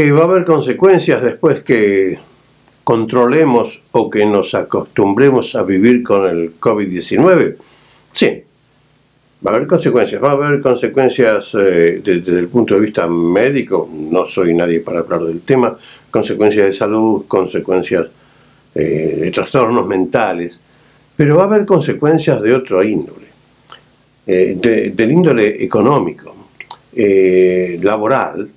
que va a haber consecuencias después que controlemos o que nos acostumbremos a vivir con el COVID-19? Sí, va a haber consecuencias, va a haber consecuencias eh, desde, el punto de vista médico, no soy nadie para hablar del tema, consecuencias de salud, consecuencias eh, de trastornos mentales, pero va a haber consecuencias de otro índole, eh, del índole económico, laboral,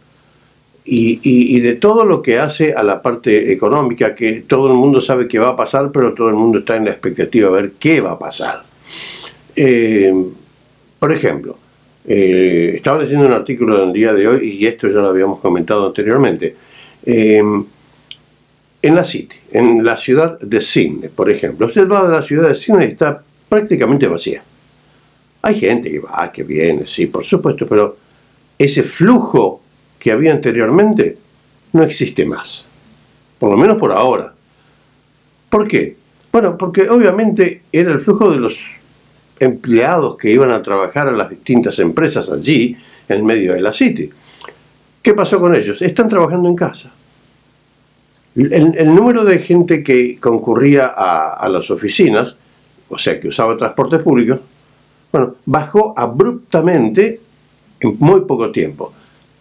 y, de todo lo que hace a la parte económica, que todo el mundo sabe que va a pasar, pero todo el mundo está en la expectativa de ver qué va a pasar. Eh, por ejemplo, eh, estaba leyendo un artículo del día de hoy, y esto ya lo habíamos comentado anteriormente, eh, en la City, en la ciudad de Sydney, por ejemplo. Usted va a la ciudad de Sydney y está prácticamente vacía. Hay gente que va, que viene, sí, por supuesto, pero ese flujo que había anteriormente no existe más. Por lo menos por ahora. ¿Por qué? Bueno, porque obviamente era el flujo de los empleados que iban a trabajar a las distintas empresas allí, en medio de la City. ¿Qué pasó con ellos? Están trabajando en casa. El, número de gente que concurría a, a, las oficinas, o sea, que usaba transporte público, bueno, bajó abruptamente en muy poco tiempo.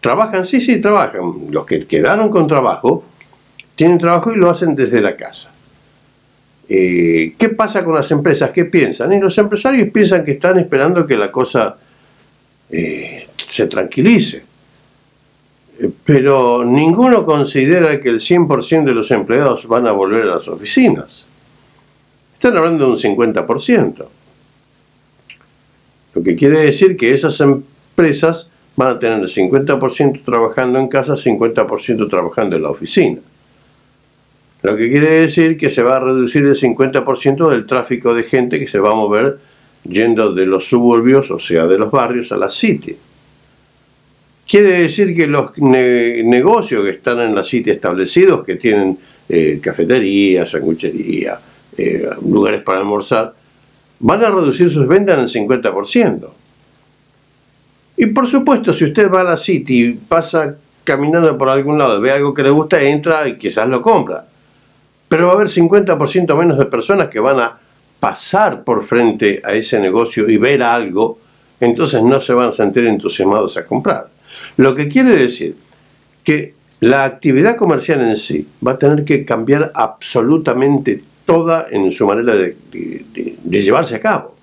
¿Trabajan? Sí, sí, trabajan. Los que quedaron con trabajo, tienen trabajo y lo hacen desde la casa. Eh, ¿Qué pasa con las empresas? ¿Qué piensan? Y los empresarios piensan que están esperando que la cosa eh, se tranquilice. Eh, pero ninguno considera que el 100% de los empleados van a volver a las oficinas. Están hablando de un 50%. Lo que quiere decir que esas empresas van a tener el 50% trabajando en casa, 50% trabajando en la oficina. Lo que quiere decir que se va a reducir el 50% del tráfico de gente que se va a mover yendo de los suburbios, o sea, de los barrios a la city. Quiere decir que los negocios que están en la city establecidos, que tienen eh, cafetería, sanguchería, eh, lugares para almorzar, van a reducir sus ventas en el 50%. Y por supuesto, si usted va a la City, pasa caminando por algún lado, ve algo que le gusta, entra y quizás lo compra. Pero va a haber 50% menos de personas que van a pasar por frente a ese negocio y ver algo, entonces no se van a sentir entusiasmados a comprar. Lo que quiere decir que la actividad comercial en sí va a tener que cambiar absolutamente toda en su manera de, llevarse a cabo.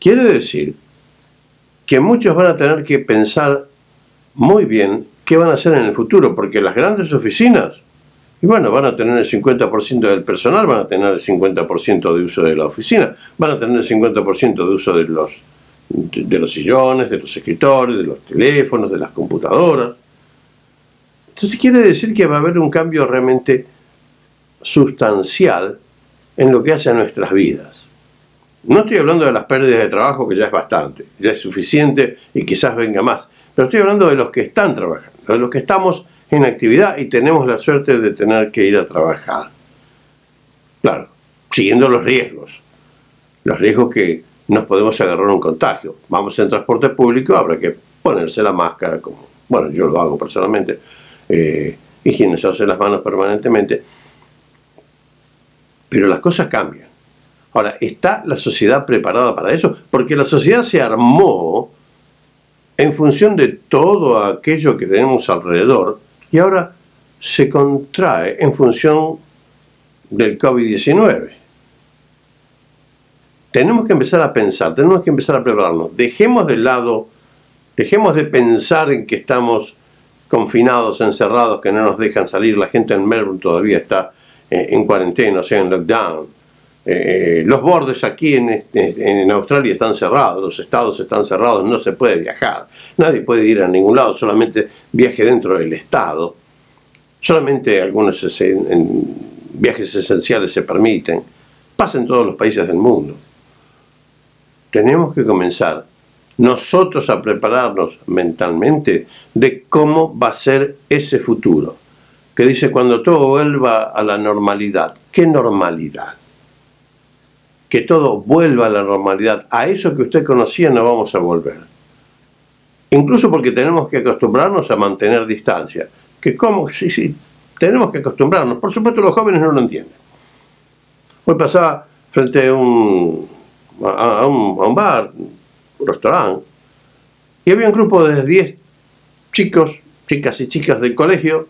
Quiere decir que muchos van a tener que pensar muy bien qué van a hacer en el futuro, porque las grandes oficinas, y bueno, van a tener el 50% del personal, van a tener el 50% de uso de la oficina, van a tener el 50% de uso de los, de los sillones, de los escritores, de los teléfonos, de las computadoras. Entonces quiere decir que va a haber un cambio realmente sustancial en lo que hace a nuestras vidas. No estoy hablando de las pérdidas de trabajo, que ya es bastante, ya es suficiente y quizás venga más, pero estoy hablando de los que están trabajando, de los que estamos en actividad y tenemos la suerte de tener que ir a trabajar. Claro, siguiendo los riesgos, los riesgos que nos podemos agarrar un contagio. Vamos en transporte público, habrá que ponerse la máscara, como, bueno, yo lo hago personalmente, eh, higienizarse las manos permanentemente, pero las cosas cambian. Ahora, ¿está la sociedad preparada para eso? Porque la sociedad se armó en función de todo aquello que tenemos alrededor y ahora se contrae en función del COVID-19. Tenemos que empezar a pensar, tenemos que empezar a prepararnos. Dejemos de lado, dejemos de pensar en que estamos confinados, encerrados, que no nos dejan salir. La gente en Melbourne todavía está en cuarentena, o sea, en lockdown eh, los bordes aquí este, en, Australia están cerrados, los estados están cerrados, no se puede viajar, nadie puede ir a ningún lado, solamente viaje dentro del estado, solamente algunos viajes esenciales se permiten, pasa en todos los países del mundo. Tenemos que comenzar nosotros a prepararnos mentalmente de cómo va a ser ese futuro, que dice cuando todo vuelva a la normalidad, ¿qué normalidad? Que todo vuelva a la normalidad. A eso que usted conocía no vamos a volver. Incluso porque tenemos que acostumbrarnos a mantener distancia. que cómo, sí, sí, tenemos que acostumbrarnos. Por supuesto los jóvenes no lo entienden. Hoy pasaba frente a un, a, un, a un bar, un restaurante, y había un grupo de 10 chicos, chicas y chicas del colegio,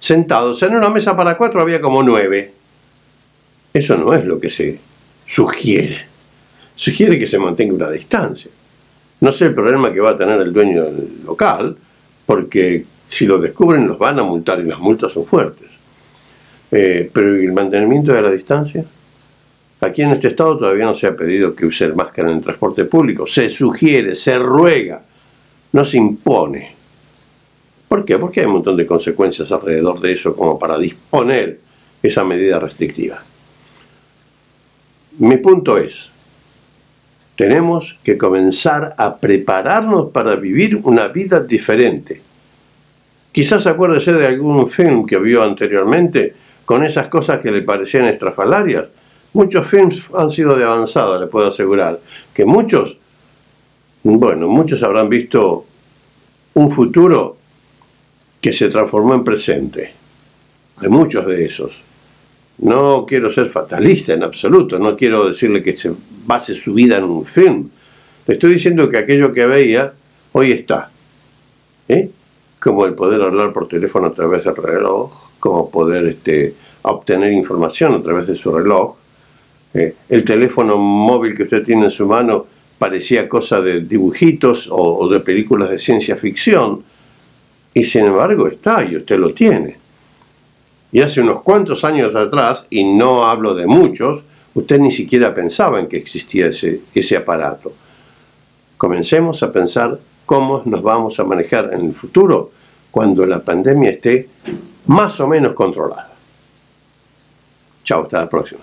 sentados. En una mesa para cuatro había como nueve. Eso no es lo que se sugiere. Sugiere que se mantenga una distancia. No sé el problema que va a tener el dueño del local, porque si lo descubren los van a multar y las multas son fuertes. Eh, pero el mantenimiento de la distancia? Aquí en este estado todavía no se ha pedido que use máscara en el transporte público. Se sugiere, se ruega, no se impone. ¿Por qué? Porque hay un montón de consecuencias alrededor de eso como para disponer esa medida restrictiva. Mi punto es, tenemos que comenzar a prepararnos para vivir una vida diferente. Quizás acuérdese de algún film que vio anteriormente con esas cosas que le parecían estrafalarias. Muchos films han sido de avanzada, le puedo asegurar. Que muchos, bueno, muchos habrán visto un futuro que se transformó en presente. Hay muchos de esos. No quiero ser fatalista en absoluto, no quiero decirle que se base su vida en un film. Estoy diciendo que aquello que veía hoy está. ¿eh? Como el poder hablar por teléfono a través del reloj, como poder este, obtener información a través de su reloj. ¿eh? el teléfono móvil que usted tiene en su mano parecía cosa de dibujitos o de películas de ciencia ficción y sin embargo está y usted lo tiene. Y hace unos cuantos años atrás, y no hablo de muchos, usted ni siquiera pensaba en que existía ese, ese aparato. Comencemos a pensar cómo nos vamos a manejar en el futuro cuando la pandemia esté más o menos controlada. Chao, hasta la próxima.